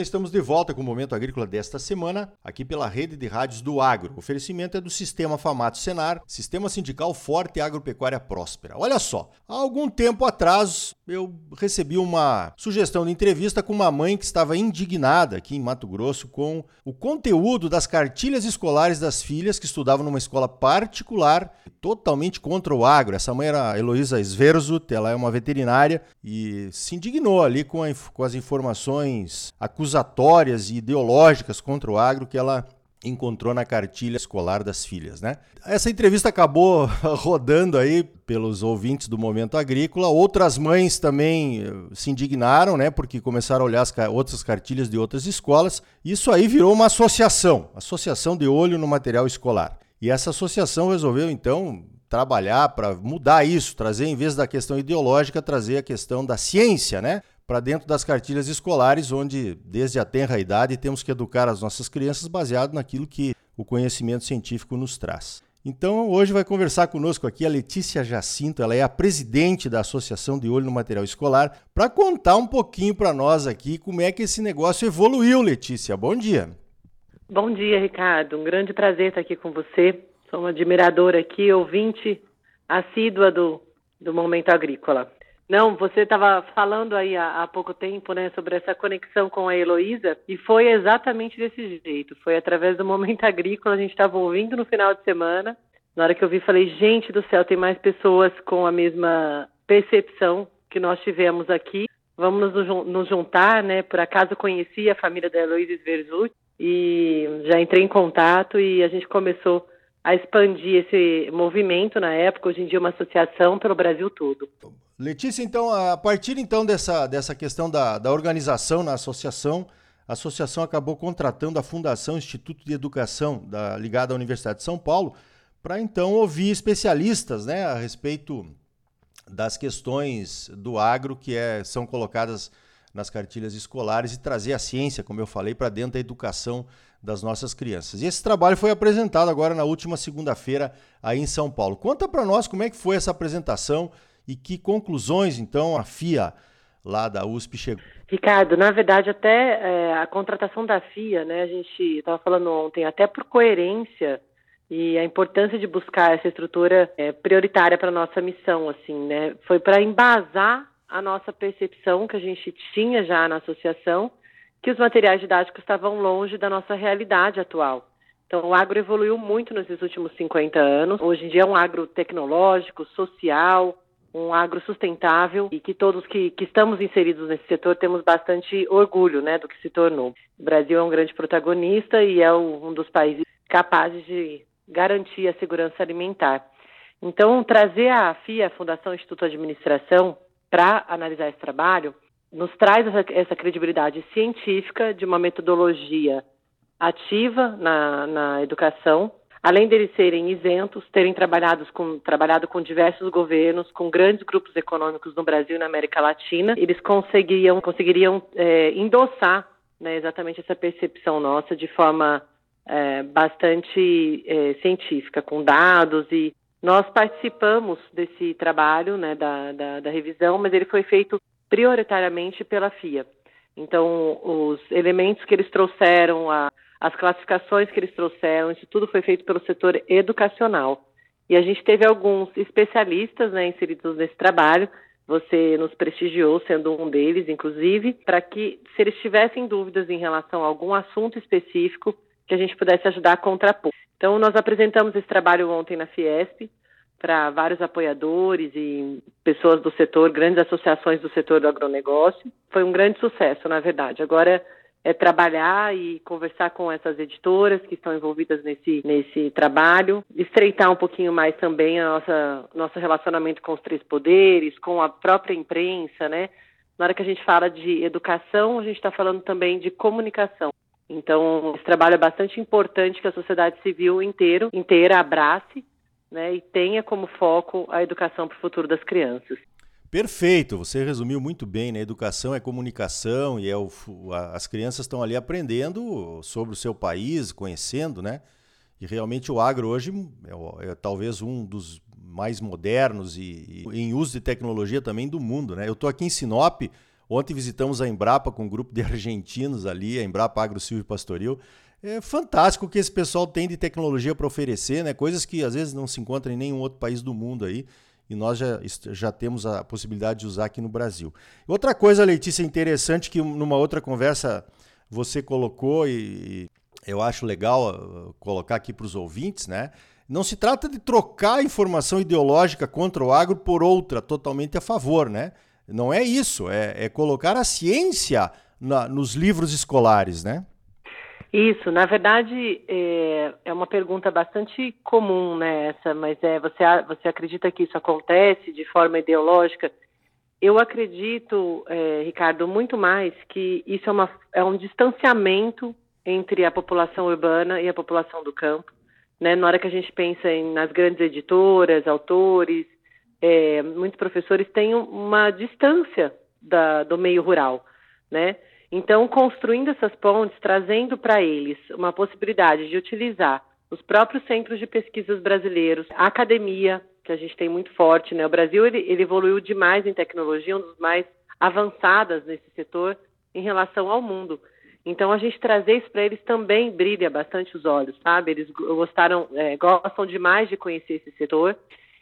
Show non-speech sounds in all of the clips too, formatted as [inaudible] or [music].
Estamos de volta com o Momento Agrícola desta semana, aqui pela rede de rádios do Agro. O oferecimento é do Sistema Famato Senar, Sistema Sindical Forte e Agropecuária Próspera. Olha só, há algum tempo atrás eu recebi uma sugestão de entrevista com uma mãe que estava indignada aqui em Mato Grosso com o conteúdo das cartilhas escolares das filhas que estudavam numa escola particular, totalmente contra o agro. Essa mãe era Heloísa Sverzut, ela é uma veterinária e se indignou ali com, a, com as informações acusatórias e ideológicas contra o agro que ela encontrou na cartilha escolar das filhas, né? Essa entrevista acabou [laughs] rodando aí pelos ouvintes do Momento Agrícola. Outras mães também eh, se indignaram, né? Porque começaram a olhar as outras cartilhas de outras escolas. Isso aí virou uma associação, associação de olho no material escolar. E essa associação resolveu então trabalhar para mudar isso, trazer em vez da questão ideológica, trazer a questão da ciência, né? Para dentro das cartilhas escolares, onde, desde a tenra idade, temos que educar as nossas crianças baseado naquilo que o conhecimento científico nos traz. Então, hoje vai conversar conosco aqui a Letícia Jacinto, ela é a presidente da Associação de Olho no Material Escolar, para contar um pouquinho para nós aqui como é que esse negócio evoluiu, Letícia. Bom dia. Bom dia, Ricardo. Um grande prazer estar aqui com você. Sou uma admiradora aqui, ouvinte assídua do, do Momento Agrícola. Não, você estava falando aí há, há, pouco tempo, né, sobre essa conexão com a Heloísa, e foi exatamente desse jeito. Foi através do Momento [laughs] Agrícola, a gente estava ouvindo no final de semana. Na hora que eu vi, falei, gente do céu, tem mais pessoas com a mesma percepção que nós tivemos aqui. Vamos nos, nos juntar, né? Por acaso conheci a família da Heloísa Sverzut e já entrei em contato e a gente começou a expandir esse movimento na época, hoje em dia uma associação pelo Brasil todo. Letícia, então, a partir então dessa, dessa questão da, da organização na associação, a associação acabou contratando a Fundação Instituto de Educação, da, ligada à Universidade de São Paulo, para então ouvir especialistas né, a respeito das questões do agro que é, são colocadas nas cartilhas escolares e trazer a ciência, como eu falei, para dentro da educação das nossas crianças. E esse trabalho foi apresentado agora na última segunda-feira aí em São Paulo. Conta para nós como é que foi essa apresentação e que conclusões, então, a FIA lá da USP chegou? Ricardo, na verdade, até é, a contratação da FIA, né, a gente estava falando ontem, até por coerência e a importância de buscar essa estrutura é, prioritária para nossa missão, assim, né, foi para embasar a nossa percepção que a gente tinha já na associação, que os materiais didáticos estavam longe da nossa realidade atual. Então, o agro evoluiu muito nesses últimos 50 anos. Hoje em dia é um agro tecnológico, social, um agro sustentável e que todos que, que estamos inseridos nesse setor temos bastante orgulho né, do que se tornou. O Brasil é um grande protagonista e é um dos países capazes de garantir a segurança alimentar. Então, trazer a FIA, a Fundação Instituto de Administração, para analisar esse trabalho, nos traz essa, essa, credibilidade científica de uma metodologia ativa na, na educação, Além deles serem isentos, terem trabalhado com, trabalhado com diversos governos, com grandes grupos econômicos no Brasil e na América Latina, eles conseguiriam, conseguiriam é, endossar né, exatamente essa percepção nossa de forma é, bastante é, científica, com dados e nós participamos desse trabalho né, da, da, da revisão, mas ele foi feito prioritariamente pela FIA. Então, os elementos que eles trouxeram, a, as classificações que eles trouxeram, isso tudo foi feito pelo setor educacional. E a gente teve alguns especialistas né, inseridos nesse trabalho. Você nos prestigiou, sendo um deles, inclusive, para que, se eles tivessem dúvidas em relação a algum assunto específico, que a gente pudesse ajudar a contrapor. Então, nós apresentamos esse trabalho ontem na Fiesp para vários apoiadores e pessoas do setor, grandes associações do setor do agronegócio. Foi um grande sucesso, na verdade. Agora, é trabalhar e conversar com essas editoras que estão envolvidas nesse, nesse trabalho, estreitar um pouquinho mais também a nossa nosso relacionamento com os três poderes, com a própria imprensa, né? Na hora que a gente fala de educação, a gente está falando também de comunicação. Então, esse trabalho é bastante importante que a sociedade civil inteiro, inteira abrace né, e tenha como foco a educação para o futuro das crianças. Perfeito, você resumiu muito bem, né? Educação é comunicação e é o, as crianças estão ali aprendendo sobre o seu país, conhecendo, né? E realmente o agro hoje é, é talvez um dos mais modernos e, e, em uso de tecnologia também do mundo, né? Eu estou aqui em Sinop, Ontem visitamos a Embrapa com um grupo de [laughs] argentinos ali, a Embrapa Agro Silvio Pastoril. É fantástico o que esse pessoal tem de tecnologia para oferecer, né? Coisas que às vezes não se encontram em nenhum outro país do mundo aí. E nós já, já temos a possibilidade de usar aqui no Brasil. Outra coisa, Letícia, interessante que numa outra conversa você colocou e eu acho legal uh, colocar aqui para os ouvintes, né? Não se trata de trocar informação ideológica contra o agro por outra totalmente a favor, né? Não é isso, é, é colocar a ciência na, nos livros escolares, né? Isso, na verdade, é, é, uma pergunta bastante comum, né, essa, mas é, você, você acredita que isso acontece de forma ideológica? Eu acredito, é, Ricardo, muito mais que isso é, uma, é um distanciamento entre a população urbana e a população do campo. Né? Na hora que a gente pensa em, nas grandes editoras, autores, é, muitos professores têm uma distância da, do meio rural, né? Então, construindo essas pontes, trazendo para eles uma possibilidade de utilizar os próprios centros de pesquisas brasileiros, a academia, que a gente tem muito forte, né? O Brasil ele, ele evoluiu demais em tecnologia, um dos mais avançadas nesse setor em relação ao mundo. Então, a gente trazer isso para eles também brilha bastante os olhos, sabe? Eles gostaram, é, gostam demais de conhecer esse setor.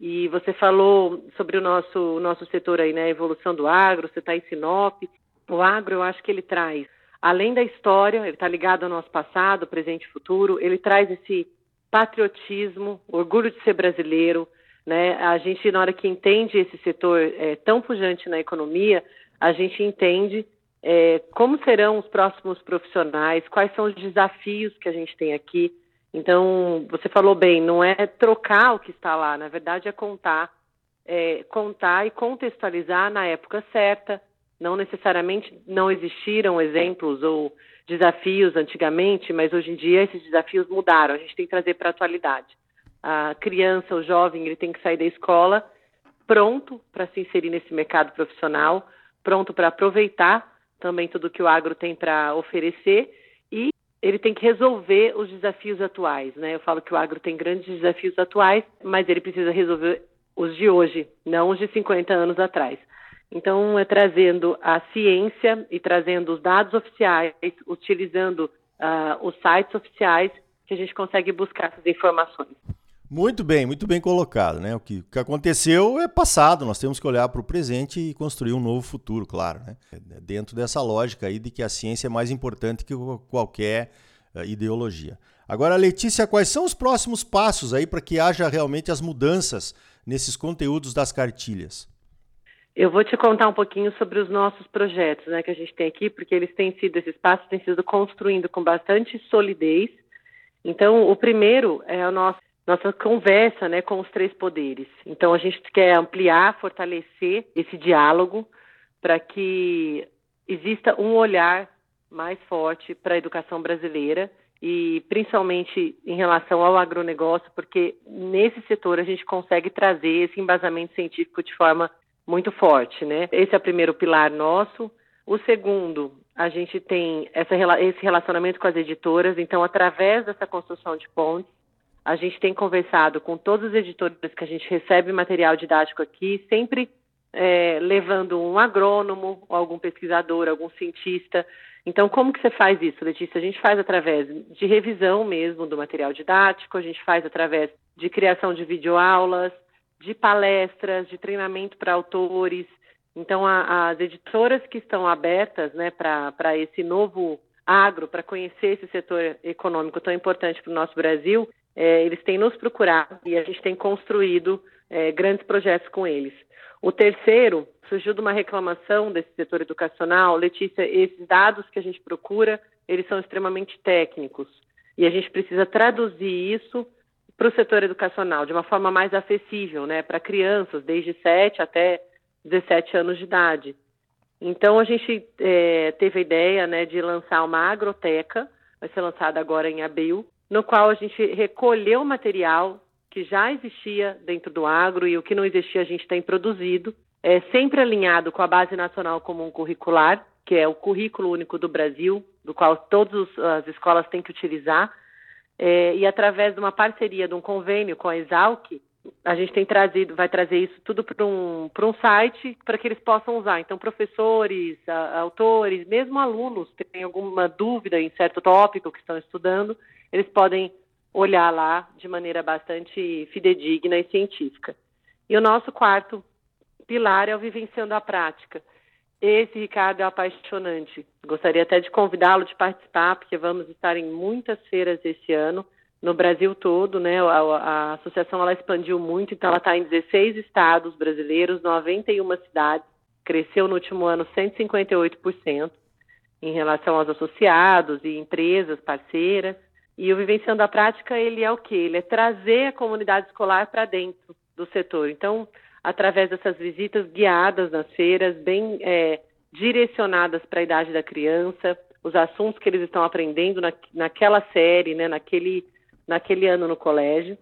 E você falou sobre o nosso, o nosso setor aí, né? A evolução do agro, você está em Sinop. O agro, eu acho que ele traz, além da história, ele está ligado ao nosso passado, presente e futuro, ele traz esse patriotismo, orgulho de ser brasileiro, né? A gente, na hora que entende esse setor é, tão pujante na economia, a gente entende é, como serão os próximos profissionais, quais são os desafios que a gente tem aqui. Então, você falou bem, não é trocar o que está lá, na verdade é contar, é, contar e contextualizar na época certa, não necessariamente não existiram exemplos ou desafios antigamente, mas hoje em dia esses desafios mudaram. A gente tem que trazer para a atualidade. A criança, o jovem, ele tem que sair da escola pronto para se inserir nesse mercado profissional, pronto para aproveitar também tudo que o agro tem para oferecer e ele tem que resolver os desafios atuais, né? Eu falo que o agro tem grandes desafios atuais, mas ele precisa resolver os de hoje, não os de 50 anos atrás. Então, é trazendo a ciência e trazendo os dados oficiais, utilizando uh, os sites oficiais, que a gente consegue buscar essas informações. Muito bem, muito bem colocado. Né? O, que, o que aconteceu é passado, nós temos que olhar para o presente e construir um novo futuro, claro. Né? Dentro dessa lógica aí de que a ciência é mais importante que qualquer uh, ideologia. Agora, Letícia, quais são os próximos passos aí para que haja realmente as mudanças nesses conteúdos das cartilhas? Eu vou te contar um pouquinho sobre os nossos projetos, né, que a gente tem aqui, porque eles têm sido, esses passos têm sido construindo com bastante solidez. Então, o primeiro é a nossa, nossa conversa, né, com os três poderes. Então, a gente quer ampliar, fortalecer esse diálogo para que exista um olhar mais forte para a educação brasileira e principalmente em relação ao agronegócio, porque nesse setor a gente consegue trazer esse embasamento científico de forma muito forte, né? Esse é o primeiro pilar nosso. O segundo, a gente tem essa, esse relacionamento com as editoras, então, através dessa construção de pontes, a gente tem conversado com todos os editores que a gente recebe material didático aqui, sempre é, levando um agrônomo, algum pesquisador, algum cientista. Então, como que você faz isso, Letícia? A gente faz através de revisão mesmo do material didático, a gente faz através de criação de videoaulas, de palestras, de treinamento para autores. Então, a, as editoras que estão abertas né, para esse novo agro, para conhecer esse setor econômico tão importante para o nosso Brasil, é, eles têm nos procurado e a gente tem construído é, grandes projetos com eles. O terceiro surgiu de uma reclamação desse setor educacional. Letícia, esses dados que a gente procura, eles são extremamente técnicos e a gente precisa traduzir isso para o setor educacional de uma forma mais acessível, né, para crianças desde 7 até 17 anos de idade. Então a gente é, teve a ideia, né, de lançar uma agroteca, vai ser lançada agora em abril, no qual a gente recolheu material que já existia dentro do agro e o que não existia a gente tem produzido, é, sempre alinhado com a Base Nacional Comum Curricular, que é o currículo único do Brasil, do qual todas as escolas têm que utilizar, é, e através de uma parceria, de um convênio com a Exalc, a gente tem trazido, vai trazer isso tudo para um, um site para que eles possam usar. Então, professores, a, autores, mesmo alunos que têm alguma dúvida em certo tópico que estão estudando, eles podem olhar lá de maneira bastante fidedigna e científica. E o nosso quarto pilar é o vivenciando a prática. Esse, Ricardo, é apaixonante. Gostaria até de convidá-lo de participar, porque vamos estar em muitas feiras esse ano no Brasil todo, né? A, a associação ela expandiu muito, então ela está em 16 estados brasileiros, 91 cidades, cresceu no último ano 158% em relação aos associados e empresas parceiras. E o Vivenciando a Prática, ele é o quê? Ele é trazer a comunidade escolar para dentro do setor. Então, através dessas visitas guiadas nas feiras, bem é, direcionadas para a idade da criança, os assuntos que eles estão aprendendo na, naquela série, né, naquele naquele ano no colégio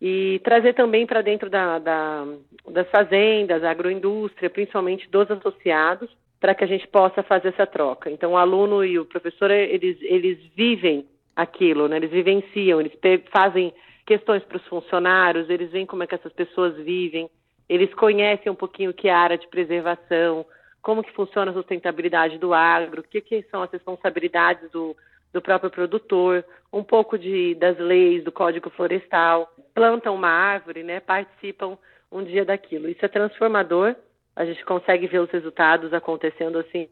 e trazer também para dentro da, da, das fazendas, da agroindústria, principalmente dos associados, para que a gente possa fazer essa troca. Então, o aluno e o professor, eles, eles vivem aquilo, né? eles vivenciam, eles fazem questões para os funcionários, eles veem como é que essas pessoas vivem, eles conhecem um pouquinho o que é a área de preservação, como que funciona a sustentabilidade do agro, o que, que são as responsabilidades do, do próprio produtor, um pouco de, das leis do Código Florestal, plantam uma árvore, né, participam um dia daquilo. Isso é transformador, a gente consegue ver os resultados acontecendo assim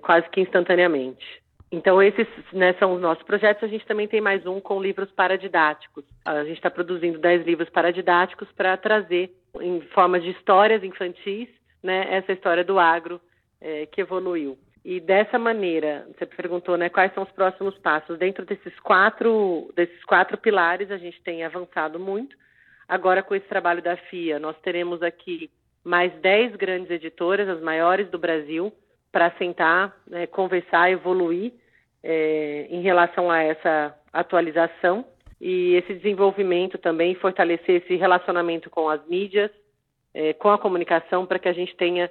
quase que instantaneamente. Então, esses né, são os nossos projetos. A gente também tem mais um com livros paradidáticos. A gente está produzindo 10 livros paradidáticos para trazer, em forma de histórias infantis, né, essa história do agro é, que evoluiu. E dessa maneira, você perguntou, né, quais são os próximos passos? Dentro desses quatro, desses quatro pilares, a gente tem avançado muito. Agora, com esse trabalho da FIA, nós teremos aqui mais dez grandes editoras, as maiores do Brasil, para sentar, né, conversar, evoluir é, em relação a essa atualização e esse desenvolvimento também, fortalecer esse relacionamento com as mídias, é, com a comunicação, para que a gente tenha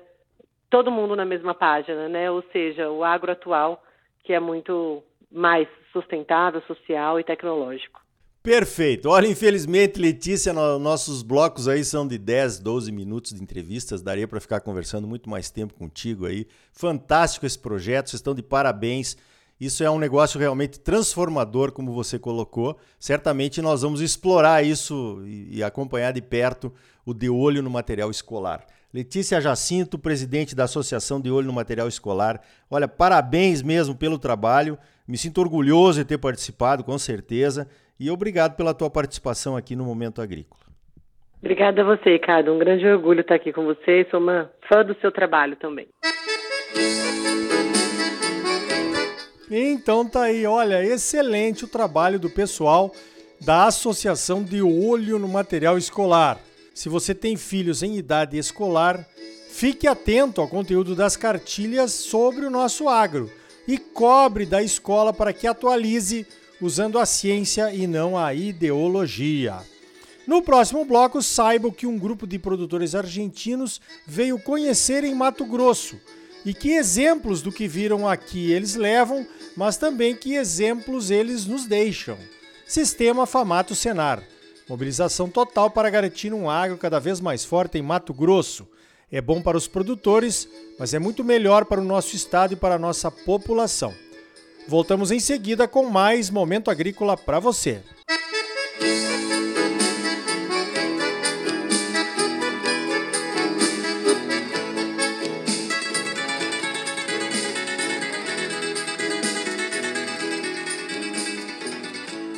todo mundo na mesma página, né? Ou seja, o agro atual, que é muito mais sustentável, social e tecnológico. Perfeito. Olha, infelizmente, Letícia, no, nossos blocos aí são de 10, 12 minutos de entrevistas. Daria para ficar conversando muito mais tempo contigo aí. Fantástico esse projeto, vocês estão de parabéns. Isso é um negócio realmente transformador, como você colocou. Certamente nós vamos explorar isso e, acompanhar de perto o de olho no material escolar. Letícia Jacinto, presidente da Associação de Olho no Material Escolar. Olha, parabéns mesmo pelo trabalho. Me sinto orgulhoso de ter participado, com certeza. E obrigado pela tua participação aqui no Momento Agrícola. Obrigada a você, Ricardo. Um grande orgulho estar aqui com você. Sou uma fã do seu trabalho também. Então tá aí, olha, excelente o trabalho do pessoal da Associação de Olho no Material Escolar. Se você tem filhos em idade escolar, fique atento ao conteúdo das cartilhas sobre o nosso agro e cobre da escola para que atualize usando a ciência e não a ideologia. No próximo bloco, saiba que um grupo de produtores argentinos veio conhecer em Mato Grosso e que exemplos do que viram aqui eles levam, mas também que exemplos eles nos deixam. Sistema Famato Senar Mobilização total para garantir um agro cada vez mais forte em Mato Grosso. É bom para os produtores, mas é muito melhor para o nosso estado e para a nossa população. Voltamos em seguida com mais Momento Agrícola para você. Música